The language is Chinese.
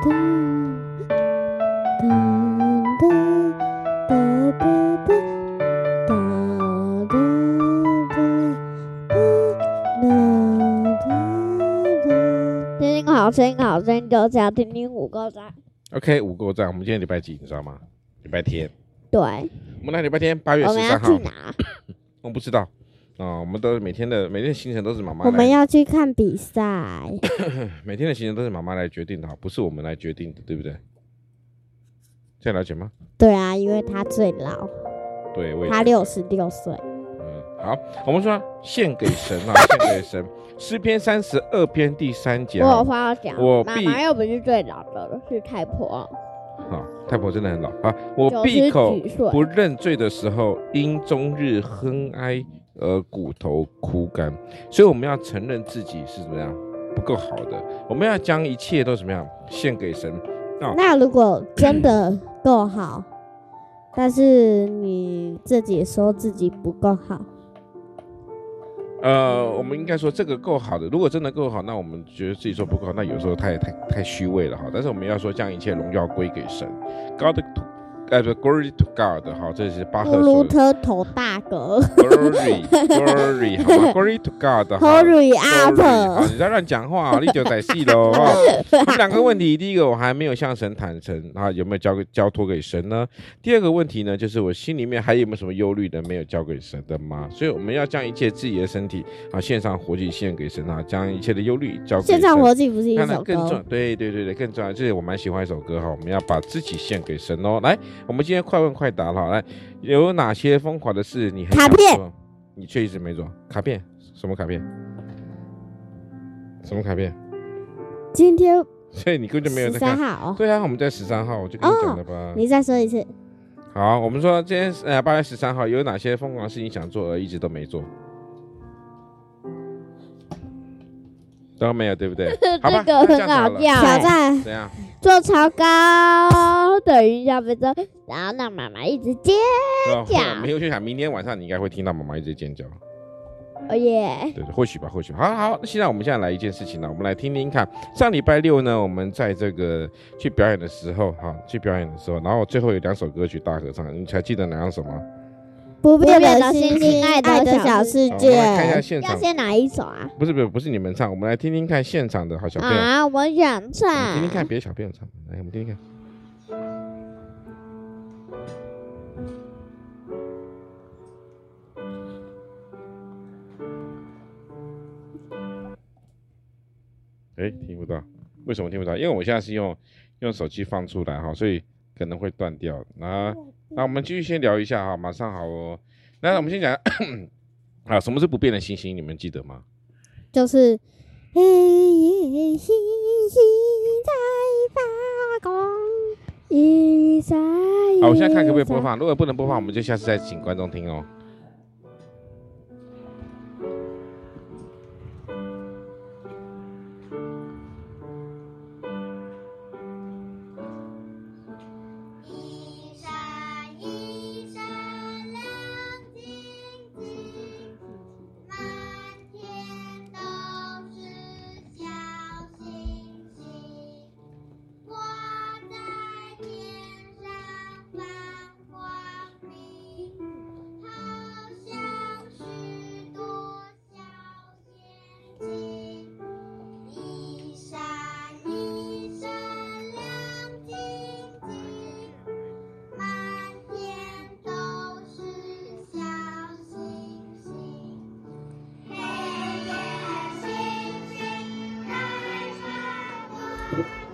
听好声音，好声音，就这样听听五个赞。OK，五个赞。我们今天礼拜几？你知道吗？礼拜天。对。我们来礼拜天，八月十三号。我们要去哪？我不知道。啊，我们都每天的每天的行程都是妈妈。我们要去看比赛。每天的行程都是妈妈来决定的，不是我们来决定的，对不对？这样了解吗？对啊，因为他最老。对，他六十六岁。嗯，好，我们说献给神啊，献给神。诗篇三十二篇第三节。我有话要讲。我妈妈又不是最老的，是太婆。好，太婆真的很老啊！我闭口不认罪的时候，因终日哼哀。而骨头枯干，所以我们要承认自己是怎么样不够好的，我们要将一切都怎么样献给神。哦、那如果真的够好，但是你自己说自己不够好，呃，我们应该说这个够好的。如果真的够好，那我们觉得自己说不够好，那有时候太太太虚伪了哈。但是我们要说将一切荣耀归给神。高的。哎，不，Glory to God，好，这是巴赫说的。鲁特头大哥。Glory，Glory，好吗？Glory to up。好，你在乱讲话，你就在戏喽。这两个问题，第一个我还没有向神坦诚，啊，有没有交给交托给神呢？第二个问题呢，就是我心里面还有没有什么忧虑的没有交给神的吗？所以我们要将一切自己的身体啊献上活祭献给神啊，将一切的忧虑交给神。献上活祭不是一首歌？更重要，对对对对，更重要，这是我蛮喜欢一首歌哈，我们要把自己献给神哦，来。我们今天快问快答了，来，有哪些疯狂的事你很想做？卡片，你却一直没做。卡片？什么卡片？什么卡片？今天，所以你根本就没有在看。十三号。对啊，我们在十三号，我就跟你讲了吧。哦，你再说一次。好，我们说今天呃八月十三号有哪些疯狂的事情想做而一直都没做？都没有，对不对？好吧，这个很好笑。挑战怎样？做超高等一下飞车，然后让妈妈一直尖叫。没有去想，明天晚上你应该会听到妈妈一直尖叫。哦耶！对对，或许吧，或许。好好，那现在我们现在来一件事情呢，我们来听听看。上礼拜六呢，我们在这个去表演的时候，哈，去表演的时候，然后最后有两首歌曲大合唱，你还记得哪两首吗？不变的星星，爱的小世界。我们来看一下现场，要先哪一首啊？不是不是不是你们唱，我们来听听看现场的好小朋友啊！我想唱，听听看别的小朋友唱，来我们听听看。哎，听不到，为什么听不到？因为我现在是用用手机放出来哈，所以可能会断掉。那那我们继续先聊一下哈，马上好哦。那我们先讲 啊，什么是不变的星星？你们记得吗？就是黑夜星星在发光，一闪一闪。好，我现在看可不可以播放？如果不能播放，我们就下次再请观众听哦。Thank you